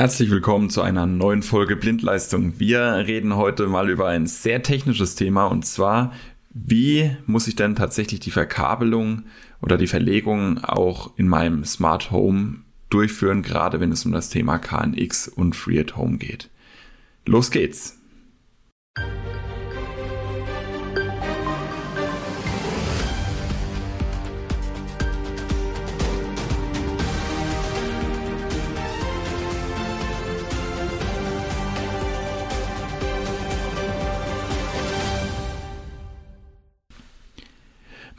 Herzlich willkommen zu einer neuen Folge Blindleistung. Wir reden heute mal über ein sehr technisches Thema und zwar, wie muss ich denn tatsächlich die Verkabelung oder die Verlegung auch in meinem Smart Home durchführen, gerade wenn es um das Thema KNX und Free at Home geht. Los geht's!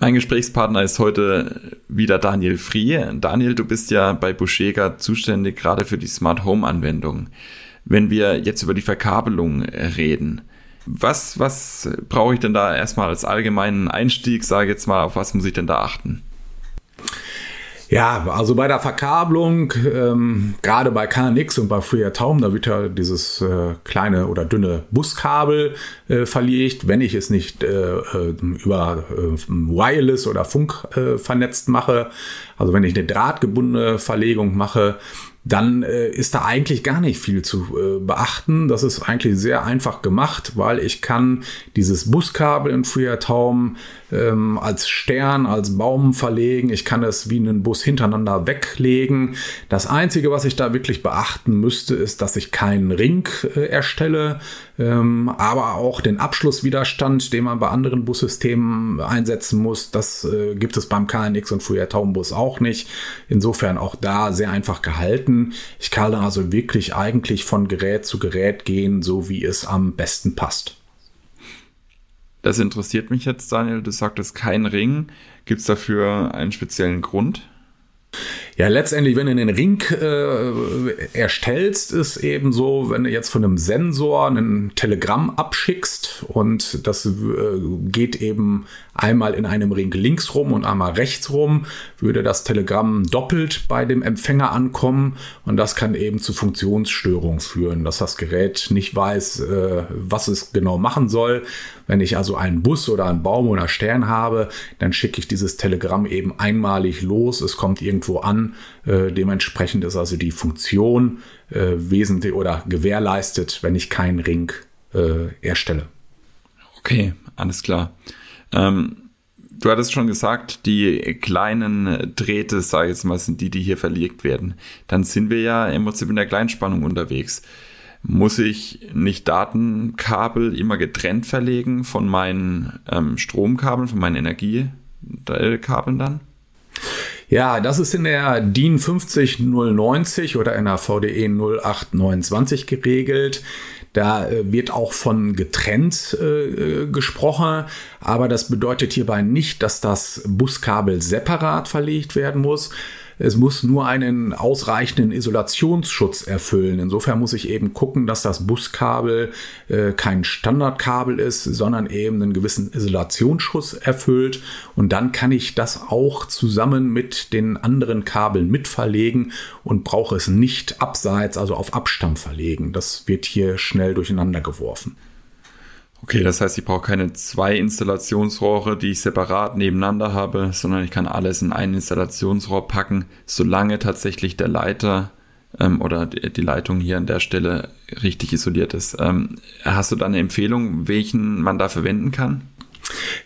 Mein Gesprächspartner ist heute wieder Daniel Frie. Daniel, du bist ja bei Buschega zuständig gerade für die Smart Home Anwendung. Wenn wir jetzt über die Verkabelung reden, was, was brauche ich denn da erstmal als allgemeinen Einstieg, sage jetzt mal, auf was muss ich denn da achten? Ja, also bei der Verkabelung, ähm, gerade bei KNX und bei Free Home, da wird ja dieses äh, kleine oder dünne Buskabel äh, verlegt, wenn ich es nicht äh, äh über äh, Wireless oder Funk äh, vernetzt mache. Also wenn ich eine drahtgebundene Verlegung mache, dann ist da eigentlich gar nicht viel zu beachten. Das ist eigentlich sehr einfach gemacht, weil ich kann dieses Buskabel in FreeRTOM ähm, als Stern, als Baum verlegen. Ich kann es wie einen Bus hintereinander weglegen. Das Einzige, was ich da wirklich beachten müsste, ist, dass ich keinen Ring äh, erstelle, ähm, aber auch den Abschlusswiderstand, den man bei anderen Bussystemen einsetzen muss. Das äh, gibt es beim KNX und FreeRTOM Bus auch nicht. Insofern auch da sehr einfach gehalten. Ich kann also wirklich eigentlich von Gerät zu Gerät gehen, so wie es am besten passt. Das interessiert mich jetzt, Daniel. Du sagtest kein Ring. Gibt es dafür einen speziellen Grund? Ja, letztendlich, wenn du den Ring äh, erstellst, ist eben so, wenn du jetzt von einem Sensor ein Telegramm abschickst und das äh, geht eben einmal in einem Ring links rum und einmal rechts rum, würde das Telegramm doppelt bei dem Empfänger ankommen und das kann eben zu Funktionsstörungen führen, dass das Gerät nicht weiß, äh, was es genau machen soll. Wenn ich also einen Bus oder einen Baum oder Stern habe, dann schicke ich dieses Telegramm eben einmalig los, es kommt irgendwo an äh, dementsprechend ist also die Funktion äh, wesentlich oder gewährleistet, wenn ich keinen Ring äh, erstelle. Okay, alles klar. Ähm, du hattest schon gesagt, die kleinen Drähte, sage ich jetzt mal, sind die, die hier verlegt werden. Dann sind wir ja im Prinzip in der Kleinspannung unterwegs. Muss ich nicht Datenkabel immer getrennt verlegen von meinen ähm, Stromkabeln, von meinen Energiekabeln dann? Ja, das ist in der DIN 50090 oder in der VDE 0829 geregelt. Da äh, wird auch von getrennt äh, gesprochen, aber das bedeutet hierbei nicht, dass das Buskabel separat verlegt werden muss, es muss nur einen ausreichenden Isolationsschutz erfüllen. Insofern muss ich eben gucken, dass das Buskabel äh, kein Standardkabel ist, sondern eben einen gewissen Isolationsschutz erfüllt. Und dann kann ich das auch zusammen mit den anderen Kabeln mitverlegen und brauche es nicht abseits, also auf Abstand verlegen. Das wird hier schnell durcheinander geworfen. Okay, das heißt, ich brauche keine zwei Installationsrohre, die ich separat nebeneinander habe, sondern ich kann alles in ein Installationsrohr packen, solange tatsächlich der Leiter ähm, oder die, Leitung hier an der Stelle richtig isoliert ist. Ähm, hast du da eine Empfehlung, welchen man da verwenden kann?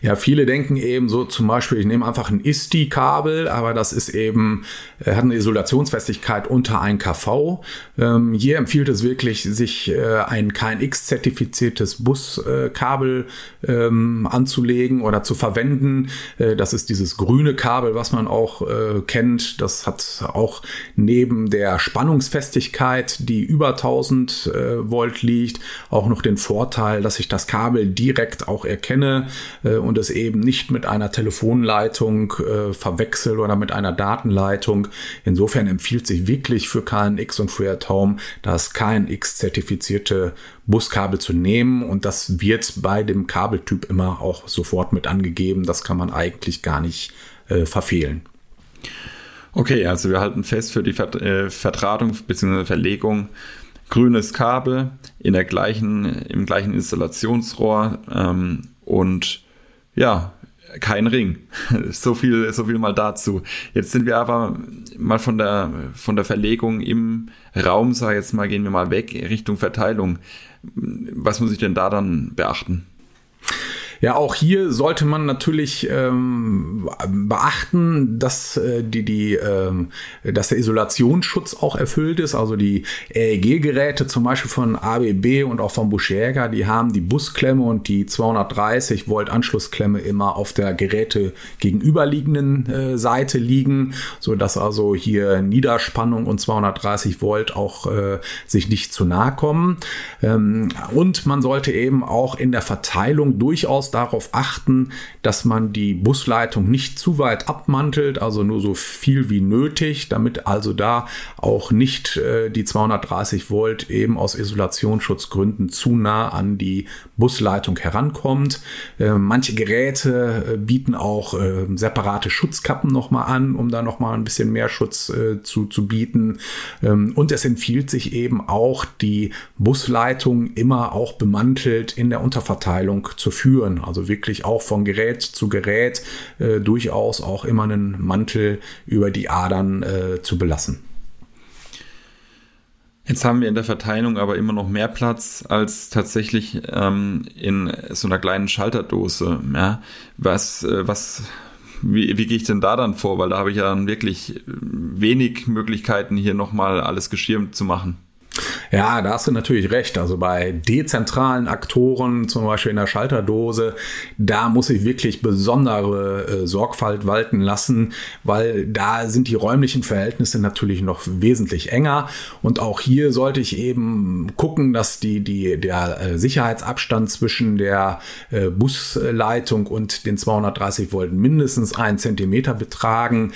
Ja, viele denken eben so zum Beispiel, ich nehme einfach ein ISTI-Kabel, aber das ist eben, äh, hat eine Isolationsfestigkeit unter 1 kV. Ähm, hier empfiehlt es wirklich, sich äh, ein KNX-zertifiziertes Buskabel ähm, anzulegen oder zu verwenden. Äh, das ist dieses grüne Kabel, was man auch äh, kennt. Das hat auch neben der Spannungsfestigkeit, die über 1000 äh, Volt liegt, auch noch den Vorteil, dass ich das Kabel direkt auch erkenne und es eben nicht mit einer Telefonleitung äh, verwechsel oder mit einer Datenleitung. Insofern empfiehlt sich wirklich für KNX und für Home das KNX-zertifizierte Buskabel zu nehmen und das wird bei dem Kabeltyp immer auch sofort mit angegeben. Das kann man eigentlich gar nicht äh, verfehlen. Okay, also wir halten fest für die Vert äh, Vertratung bzw. Verlegung grünes Kabel in der gleichen, im gleichen Installationsrohr ähm, und ja, kein Ring. So viel, so viel mal dazu. Jetzt sind wir aber mal von der, von der Verlegung im Raum, sag jetzt mal, gehen wir mal weg Richtung Verteilung. Was muss ich denn da dann beachten? Ja, auch hier sollte man natürlich ähm, beachten, dass äh, die, die, ähm, dass der Isolationsschutz auch erfüllt ist. Also die EEG-Geräte zum Beispiel von ABB und auch von Buschjäger, die haben die Busklemme und die 230 Volt Anschlussklemme immer auf der Geräte gegenüberliegenden äh, Seite liegen, so dass also hier Niederspannung und 230 Volt auch äh, sich nicht zu nahe kommen. Ähm, und man sollte eben auch in der Verteilung durchaus darauf achten, dass man die Busleitung nicht zu weit abmantelt, also nur so viel wie nötig, damit also da auch nicht äh, die 230 Volt eben aus Isolationsschutzgründen zu nah an die Busleitung herankommt. Äh, manche Geräte äh, bieten auch äh, separate Schutzkappen nochmal an, um da nochmal ein bisschen mehr Schutz äh, zu, zu bieten. Ähm, und es empfiehlt sich eben auch, die Busleitung immer auch bemantelt in der Unterverteilung zu führen. Also wirklich auch von Gerät zu Gerät äh, durchaus auch immer einen Mantel über die Adern äh, zu belassen. Jetzt haben wir in der Verteilung aber immer noch mehr Platz als tatsächlich ähm, in so einer kleinen Schalterdose. Ja? Was, äh, was, wie, wie gehe ich denn da dann vor? Weil da habe ich ja dann wirklich wenig Möglichkeiten, hier nochmal alles geschirmt zu machen. Ja, da hast du natürlich recht. Also bei dezentralen Aktoren, zum Beispiel in der Schalterdose, da muss ich wirklich besondere äh, Sorgfalt walten lassen, weil da sind die räumlichen Verhältnisse natürlich noch wesentlich enger. Und auch hier sollte ich eben gucken, dass die, die, der äh, Sicherheitsabstand zwischen der äh, Busleitung und den 230 Volt mindestens einen Zentimeter betragen.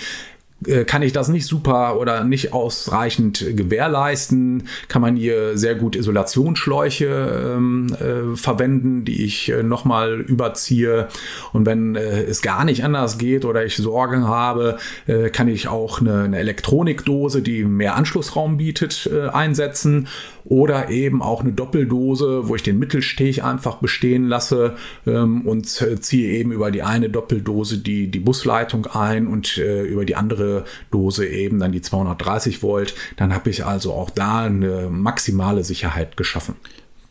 Äh, kann ich das nicht super oder nicht ausreichend gewährleisten, kann man hier sehr gut Isolationsschläuche ähm, äh, verwenden, die ich äh, nochmal überziehe. Und wenn äh, es gar nicht anders geht oder ich Sorgen habe, äh, kann ich auch eine, eine, Elektronikdose, die mehr Anschlussraum bietet, äh, einsetzen oder eben auch eine Doppeldose, wo ich den Mittelsteg einfach bestehen lasse ähm, und ziehe eben über die eine Doppeldose die, die Busleitung ein und äh, über die andere Dose eben dann die 230 Volt. Dann habe ich also auch da eine maximale Sicherheit geschaffen.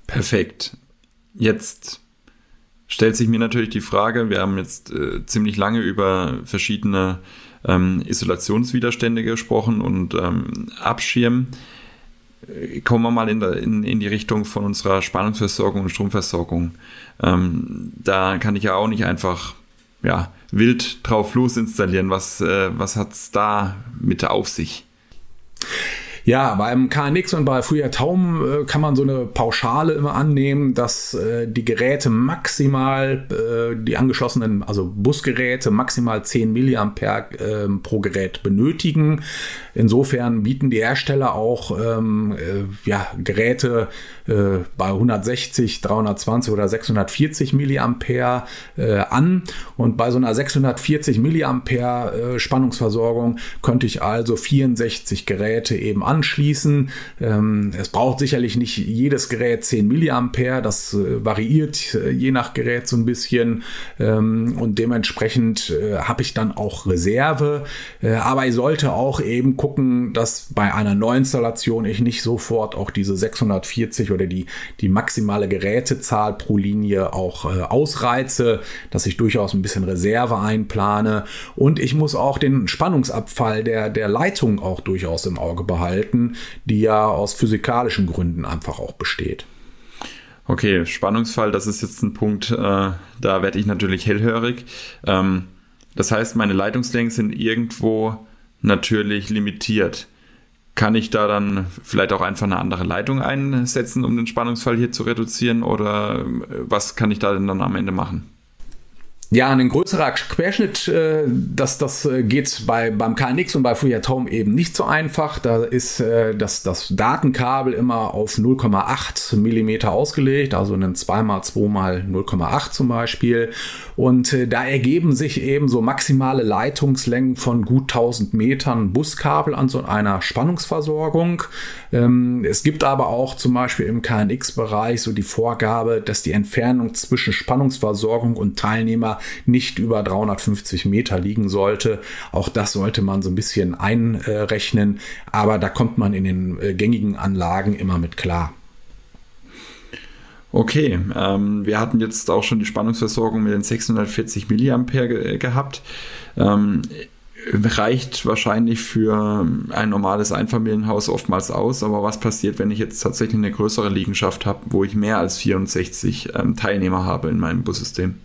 Perfekt. Jetzt stellt sich mir natürlich die Frage, wir haben jetzt äh, ziemlich lange über verschiedene ähm, Isolationswiderstände gesprochen und ähm, Abschirmen kommen wir mal in, der, in, in die Richtung von unserer Spannungsversorgung und Stromversorgung. Ähm, da kann ich ja auch nicht einfach ja, wild drauf los installieren. Was, äh, was hat es da mit auf sich? Ja, beim KNX und bei Früher Taum äh, kann man so eine Pauschale immer annehmen, dass äh, die Geräte maximal, äh, die angeschlossenen, also Busgeräte, maximal 10 mA ähm, pro Gerät benötigen. Insofern bieten die Hersteller auch ähm, äh, ja, Geräte äh, bei 160, 320 oder 640 Milliampere äh, an. Und bei so einer 640 Milliampere Spannungsversorgung könnte ich also 64 Geräte eben anschließen. Ähm, es braucht sicherlich nicht jedes Gerät 10 Milliampere. Das äh, variiert äh, je nach Gerät so ein bisschen. Ähm, und dementsprechend habe ich dann auch Reserve. aber ich sollte auch eben gucken, dass bei einer Neuinstallation ich nicht sofort auch diese 640 oder die, die maximale Gerätezahl pro Linie auch äh, ausreize, dass ich durchaus ein bisschen Reserve einplane und ich muss auch den Spannungsabfall der, der Leitung auch durchaus im Auge behalten, die ja aus physikalischen Gründen einfach auch besteht. Okay, Spannungsfall, das ist jetzt ein Punkt, äh, da werde ich natürlich hellhörig. Ähm, das heißt, meine Leitungslängen sind irgendwo natürlich limitiert. Kann ich da dann vielleicht auch einfach eine andere Leitung einsetzen, um den Spannungsfall hier zu reduzieren? Oder äh, was kann ich da denn dann am Ende machen? Ja, ein größerer Querschnitt, äh, das, das äh, geht bei, beim KNX und bei Free at eben nicht so einfach. Da ist äh, das, das Datenkabel immer auf 0,8 Millimeter ausgelegt, also ein 2x2 mal 0,8 zum Beispiel. Und äh, da ergeben sich eben so maximale Leitungslängen von gut 1000 Metern Buskabel an so einer Spannungsversorgung. Ähm, es gibt aber auch zum Beispiel im KNX-Bereich so die Vorgabe, dass die Entfernung zwischen Spannungsversorgung und Teilnehmer Zähler nicht über 350 Meter liegen sollte. Auch das sollte man so ein bisschen einrechnen, aber da kommt man in den äh, gängigen Anlagen immer mit klar. Okay, ähm, wir hatten jetzt auch schon die Spannungsversorgung mit den 640 Milliampere ge gehabt. Ähm, reicht wahrscheinlich für ein normales Einfamilienhaus oftmals aus, aber was passiert, wenn ich jetzt tatsächlich eine größere Liegenschaft habe, wo ich mehr als 64 ähm, Teilnehmer habe in meinem Bussystem?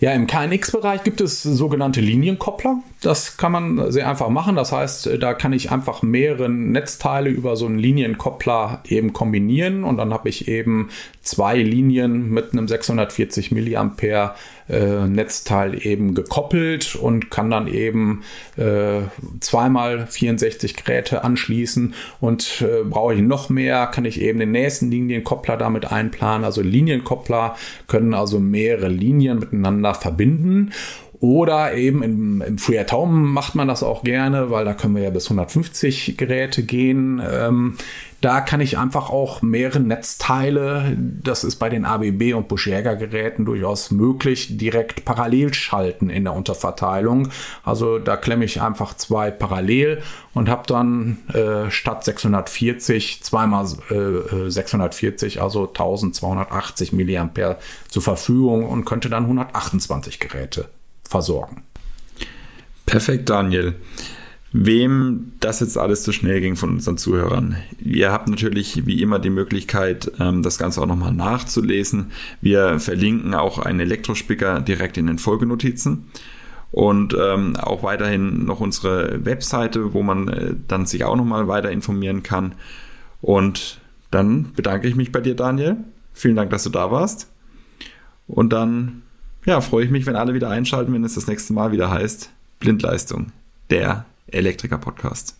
Ja, im KNX-Bereich gibt es sogenannte Linienkoppler. Das kann man sehr einfach machen. Das heißt, da kann ich einfach mehrere Netzteile über so einen Linienkoppler eben kombinieren und dann habe ich eben zwei Linien mit einem 640 Milliampere äh, Netzteil eben gekoppelt und kann dann eben äh, zweimal 64 Geräte anschließen und äh, brauche ich noch mehr, kann ich eben den nächsten Linienkoppler damit einplanen. Also Linienkoppler können also mehrere Linien miteinander verbinden oder eben im, im FreeRTOM Home macht man das auch gerne, weil da können wir ja bis 150 Geräte gehen. Ähm, da kann ich einfach auch mehrere Netzteile, das ist bei den ABB und Buschjäger Geräten durchaus möglich, direkt parallel schalten in der Unterverteilung. Also da klemme ich einfach zwei parallel und habe dann äh, statt 640 zweimal äh, 640, also 1280 Milliampere zur Verfügung und könnte dann 128 Geräte versorgen. Perfekt, Daniel. Wem das jetzt alles zu schnell ging von unseren Zuhörern. Ihr habt natürlich wie immer die Möglichkeit, ähm, das Ganze auch nochmal nachzulesen. Wir verlinken auch einen Elektrospicker direkt in den Folgenotizen und ähm, auch weiterhin noch unsere Webseite, wo man äh, dann sich auch nochmal weiter informieren kann. Und dann bedanke ich mich bei dir, Daniel. Vielen Dank, dass du da warst. Und dann ja, freue ich mich, wenn alle wieder einschalten, wenn es das nächste Mal wieder heißt Blindleistung, der Elektriker-Podcast.